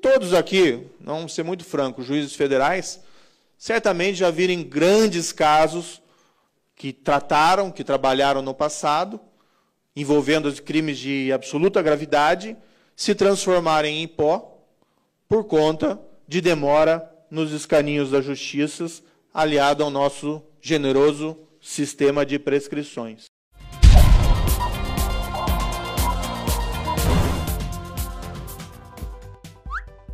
Todos aqui, não ser muito franco, juízes federais, certamente já viram grandes casos que trataram, que trabalharam no passado, envolvendo crimes de absoluta gravidade, se transformarem em pó por conta de demora nos escaninhos da justiça, aliado ao nosso generoso sistema de prescrições.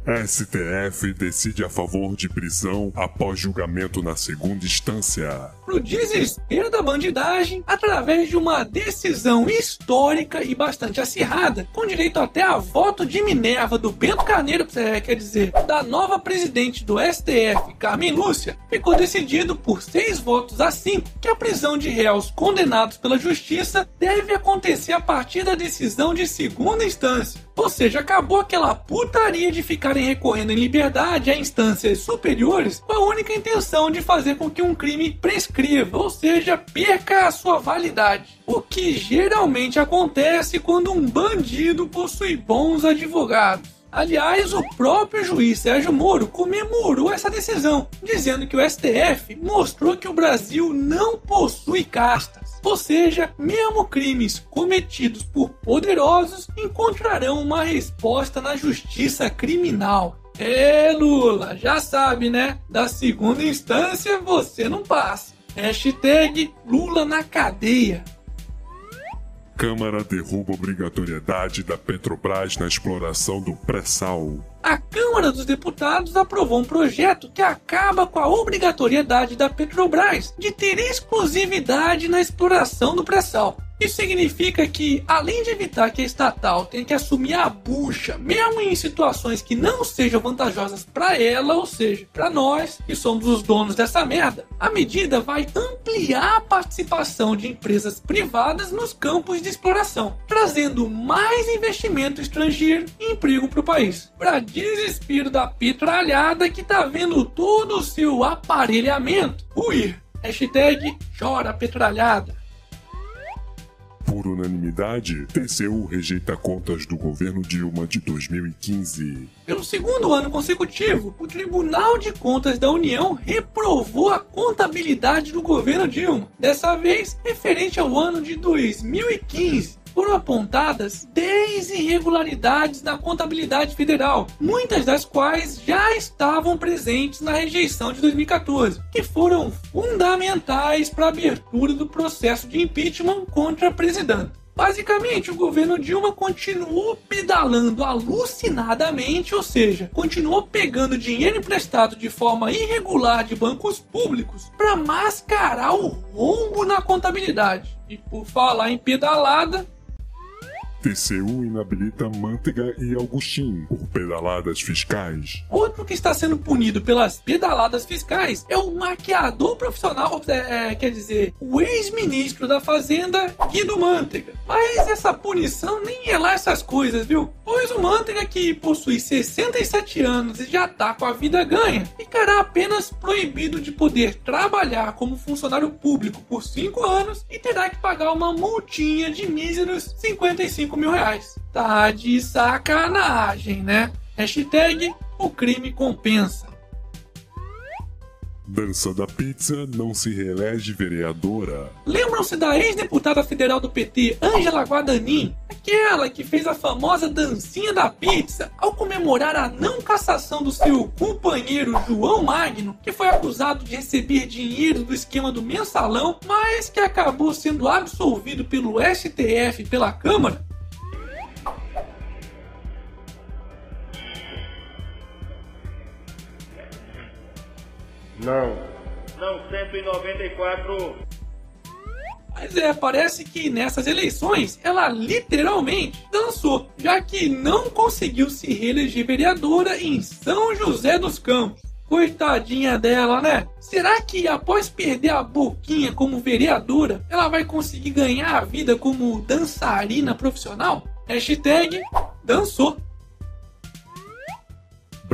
STF decide a favor de prisão após julgamento na segunda instância. Pro desespero da bandidagem, através de uma decisão histórica e bastante acirrada, com direito até a voto de Minerva do Bento Carneiro, é, quer dizer, da nova presidente do STF, Carmen Lúcia, ficou decidido por seis votos a cinco que a prisão de réus condenados pela justiça deve acontecer a partir da decisão de segunda instância. Ou seja, acabou aquela putaria de ficarem recorrendo em liberdade a instâncias superiores com a única intenção de fazer com que um crime prescreva, ou seja, perca a sua validade. O que geralmente acontece quando um bandido possui bons advogados. Aliás, o próprio juiz Sérgio Moro comemorou essa decisão, dizendo que o STF mostrou que o Brasil não possui castas. Ou seja, mesmo crimes cometidos por poderosos encontrarão uma resposta na justiça criminal. É, Lula, já sabe, né? Da segunda instância você não passa. Hashtag Lula na cadeia. Câmara derruba obrigatoriedade da Petrobras na exploração do pré-sal. A Câmara dos Deputados aprovou um projeto que acaba com a obrigatoriedade da Petrobras de ter exclusividade na exploração do pré-sal. Isso significa que, além de evitar que a estatal tenha que assumir a bucha, mesmo em situações que não sejam vantajosas para ela, ou seja, para nós, que somos os donos dessa merda, a medida vai ampliar a participação de empresas privadas nos campos de exploração, trazendo mais investimento estrangeiro e emprego para o país. Para desespero da petralhada que tá vendo todo o seu aparelhamento ruir. Hashtag chora petralhada. Por unanimidade, TCU rejeita contas do governo Dilma de 2015. Pelo segundo ano consecutivo, o Tribunal de Contas da União reprovou a contabilidade do governo Dilma, dessa vez referente ao ano de 2015 foram apontadas 10 irregularidades na contabilidade federal, muitas das quais já estavam presentes na rejeição de 2014, que foram fundamentais para a abertura do processo de impeachment contra a presidenta. Basicamente, o governo Dilma continuou pedalando alucinadamente, ou seja, continuou pegando dinheiro emprestado de forma irregular de bancos públicos para mascarar o rombo na contabilidade. E por falar em pedalada, TCU inabilita Manteiga e Augustin por pedaladas fiscais. Outro que está sendo punido pelas pedaladas fiscais é o maquiador profissional, é, é, quer dizer, o ex-ministro da Fazenda, Guido Manteiga. Mas essa punição nem é lá essas coisas, viu? Pois o Manteiga, que possui 67 anos e já tá com a vida ganha, ficará apenas proibido de poder trabalhar como funcionário público por 5 anos e terá que pagar uma multinha de míseros 55 5 mil reais. Tá de sacanagem, né? Hashtag o crime compensa. Dança da Pizza não se reelege vereadora. Lembram-se da ex-deputada federal do PT, Angela Guadanin? Aquela que fez a famosa dancinha da pizza ao comemorar a não cassação do seu companheiro João Magno, que foi acusado de receber dinheiro do esquema do mensalão, mas que acabou sendo absolvido pelo STF e pela Câmara? Não. Não, 194. Mas é, parece que nessas eleições ela literalmente dançou, já que não conseguiu se reeleger vereadora em São José dos Campos. Coitadinha dela, né? Será que após perder a boquinha como vereadora, ela vai conseguir ganhar a vida como dançarina profissional? Hashtag dançou.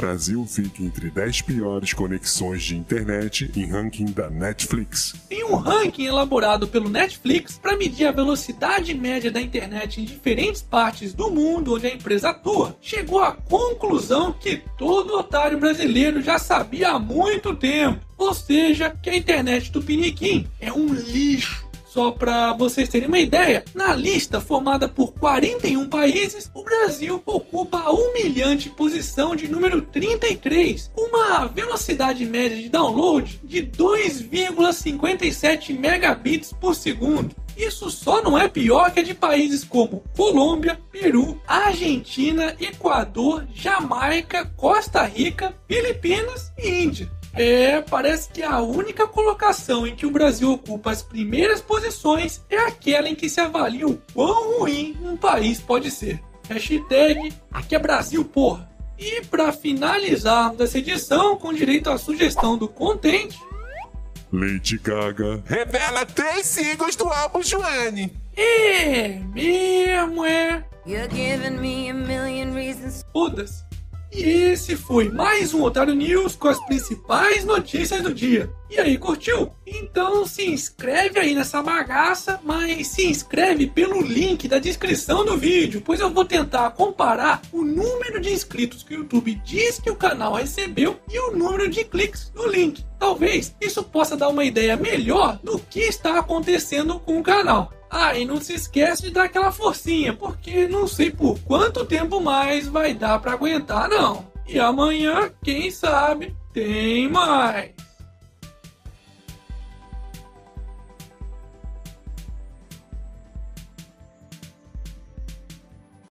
Brasil fica entre 10 piores conexões de internet em ranking da Netflix. Em um ranking elaborado pelo Netflix para medir a velocidade média da internet em diferentes partes do mundo onde a empresa atua, chegou à conclusão que todo otário brasileiro já sabia há muito tempo. Ou seja, que a internet do Piniquim é um lixo. Só para vocês terem uma ideia, na lista formada por 41 países, o Brasil ocupa a humilhante posição de número 33, uma velocidade média de download de 2,57 megabits por segundo. Isso só não é pior que a de países como Colômbia, Peru, Argentina, Equador, Jamaica, Costa Rica, Filipinas e Índia. É, parece que a única colocação em que o Brasil ocupa as primeiras posições é aquela em que se avalia o quão ruim um país pode ser. Hashtag aqui é Brasil, porra. E para finalizarmos essa edição com direito à sugestão do contente, Lady Gaga Revela três singles do álbum Joanne. é mesmo, é. You're giving me a million reasons. Foda-se. E esse foi mais um Otário News com as principais notícias do dia. E aí, curtiu? Então se inscreve aí nessa bagaça, mas se inscreve pelo link da descrição do vídeo, pois eu vou tentar comparar o número de inscritos que o YouTube diz que o canal recebeu e o número de cliques no link. Talvez isso possa dar uma ideia melhor do que está acontecendo com o canal. Ah, e não se esquece de dar aquela forcinha, porque não sei por quanto tempo mais vai dar para aguentar não. E amanhã, quem sabe, tem mais.